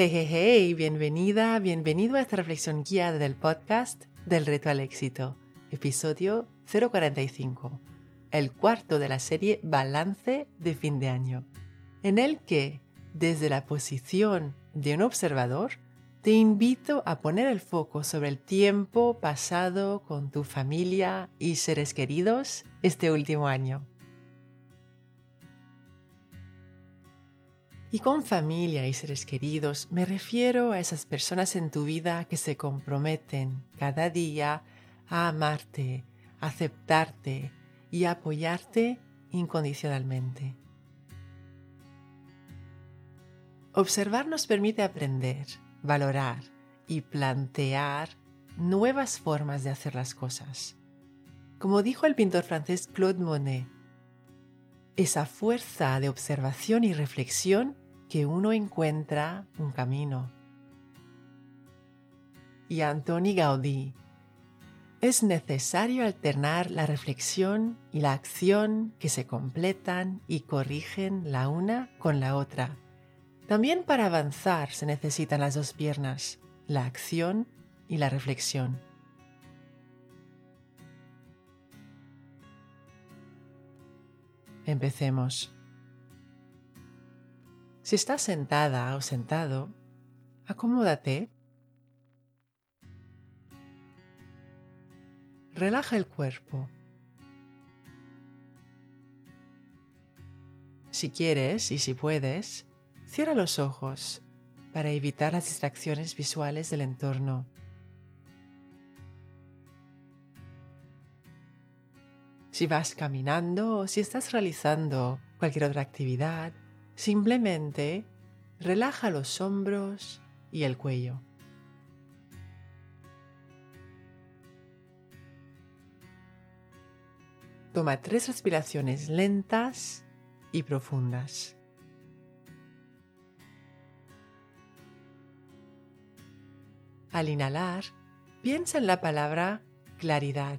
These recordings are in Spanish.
Hey, hey, hey, bienvenida, bienvenido a esta reflexión guiada del podcast del reto al éxito, episodio 045, el cuarto de la serie Balance de fin de año, en el que, desde la posición de un observador, te invito a poner el foco sobre el tiempo pasado con tu familia y seres queridos este último año. Y con familia y seres queridos me refiero a esas personas en tu vida que se comprometen cada día a amarte, aceptarte y apoyarte incondicionalmente. Observar nos permite aprender, valorar y plantear nuevas formas de hacer las cosas. Como dijo el pintor francés Claude Monet, esa fuerza de observación y reflexión que uno encuentra un camino. Y Antoni Gaudí, es necesario alternar la reflexión y la acción que se completan y corrigen la una con la otra. También para avanzar se necesitan las dos piernas, la acción y la reflexión. Empecemos. Si estás sentada o sentado, acomódate. Relaja el cuerpo. Si quieres y si puedes, cierra los ojos para evitar las distracciones visuales del entorno. Si vas caminando o si estás realizando cualquier otra actividad, simplemente relaja los hombros y el cuello. Toma tres respiraciones lentas y profundas. Al inhalar, piensa en la palabra claridad.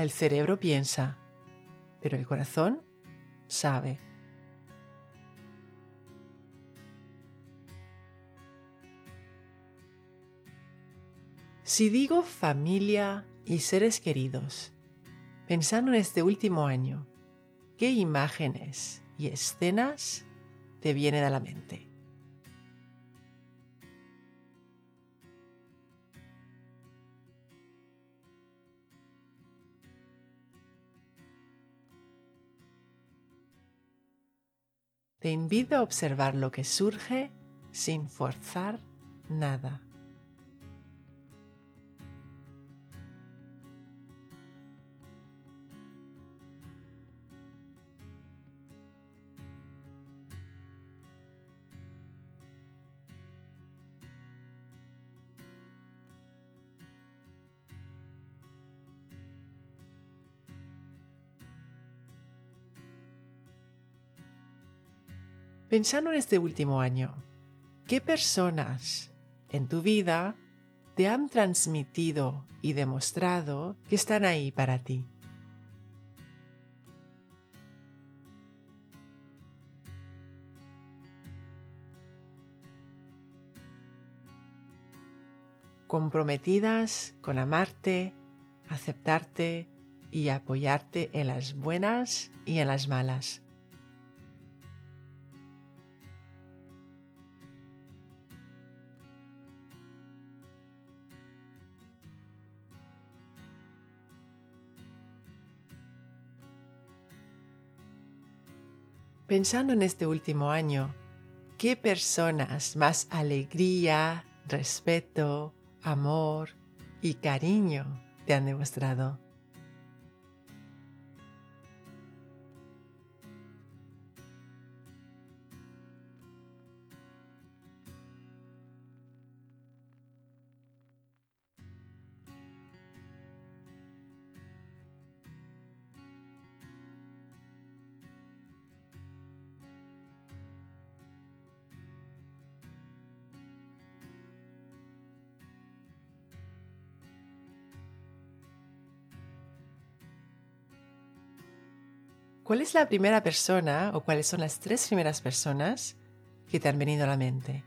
El cerebro piensa, pero el corazón sabe. Si digo familia y seres queridos, pensando en este último año, ¿qué imágenes y escenas te vienen a la mente? Te invito a observar lo que surge sin forzar nada. Pensando en este último año, ¿qué personas en tu vida te han transmitido y demostrado que están ahí para ti? comprometidas con amarte, aceptarte y apoyarte en las buenas y en las malas. Pensando en este último año, ¿qué personas más alegría, respeto, amor y cariño te han demostrado? ¿Cuál es la primera persona o cuáles son las tres primeras personas que te han venido a la mente?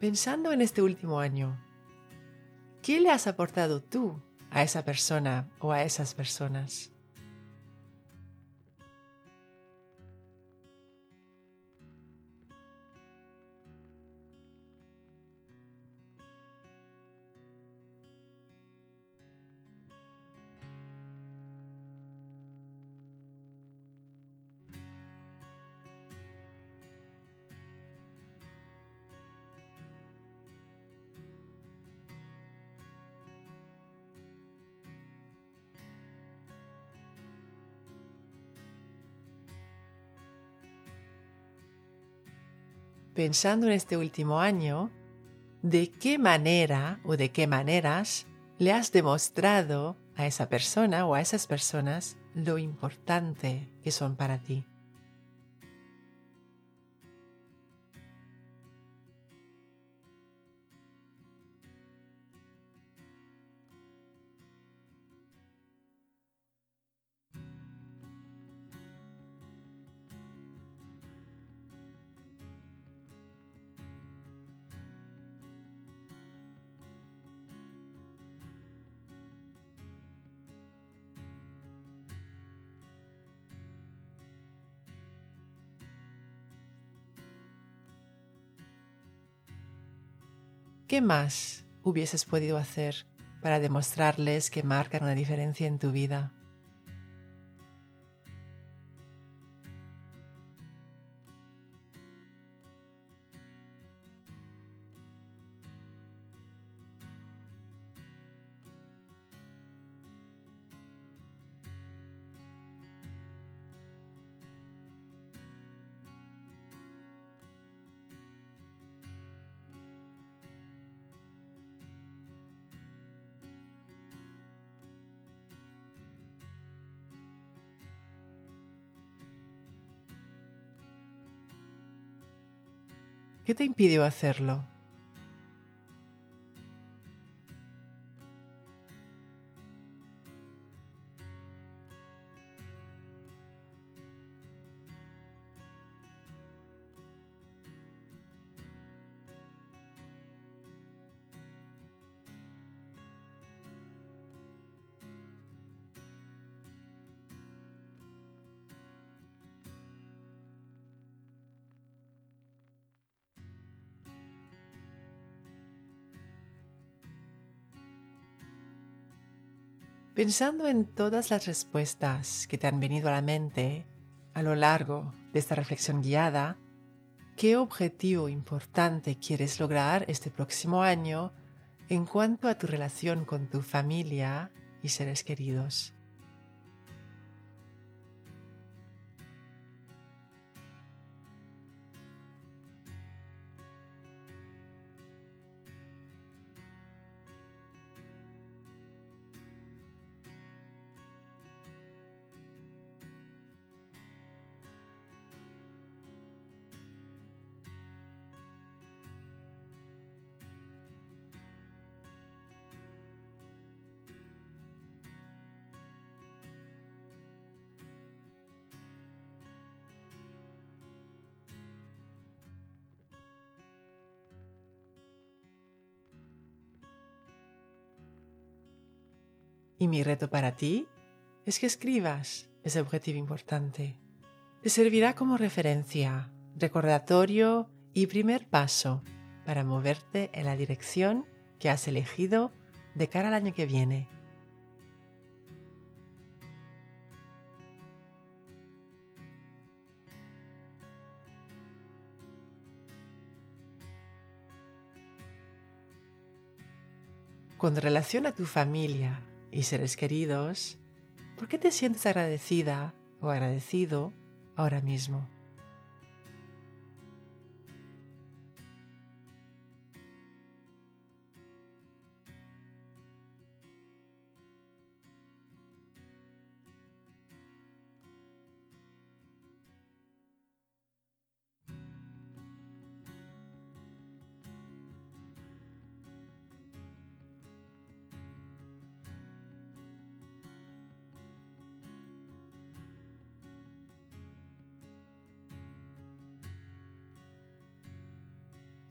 Pensando en este último año, ¿qué le has aportado tú a esa persona o a esas personas? Pensando en este último año, ¿de qué manera o de qué maneras le has demostrado a esa persona o a esas personas lo importante que son para ti? ¿Qué más hubieses podido hacer para demostrarles que marcan una diferencia en tu vida? ¿Qué te impidió hacerlo? Pensando en todas las respuestas que te han venido a la mente a lo largo de esta reflexión guiada, ¿qué objetivo importante quieres lograr este próximo año en cuanto a tu relación con tu familia y seres queridos? Y mi reto para ti es que escribas ese objetivo importante. Te servirá como referencia, recordatorio y primer paso para moverte en la dirección que has elegido de cara al año que viene. Con relación a tu familia y seres queridos, ¿por qué te sientes agradecida o agradecido ahora mismo?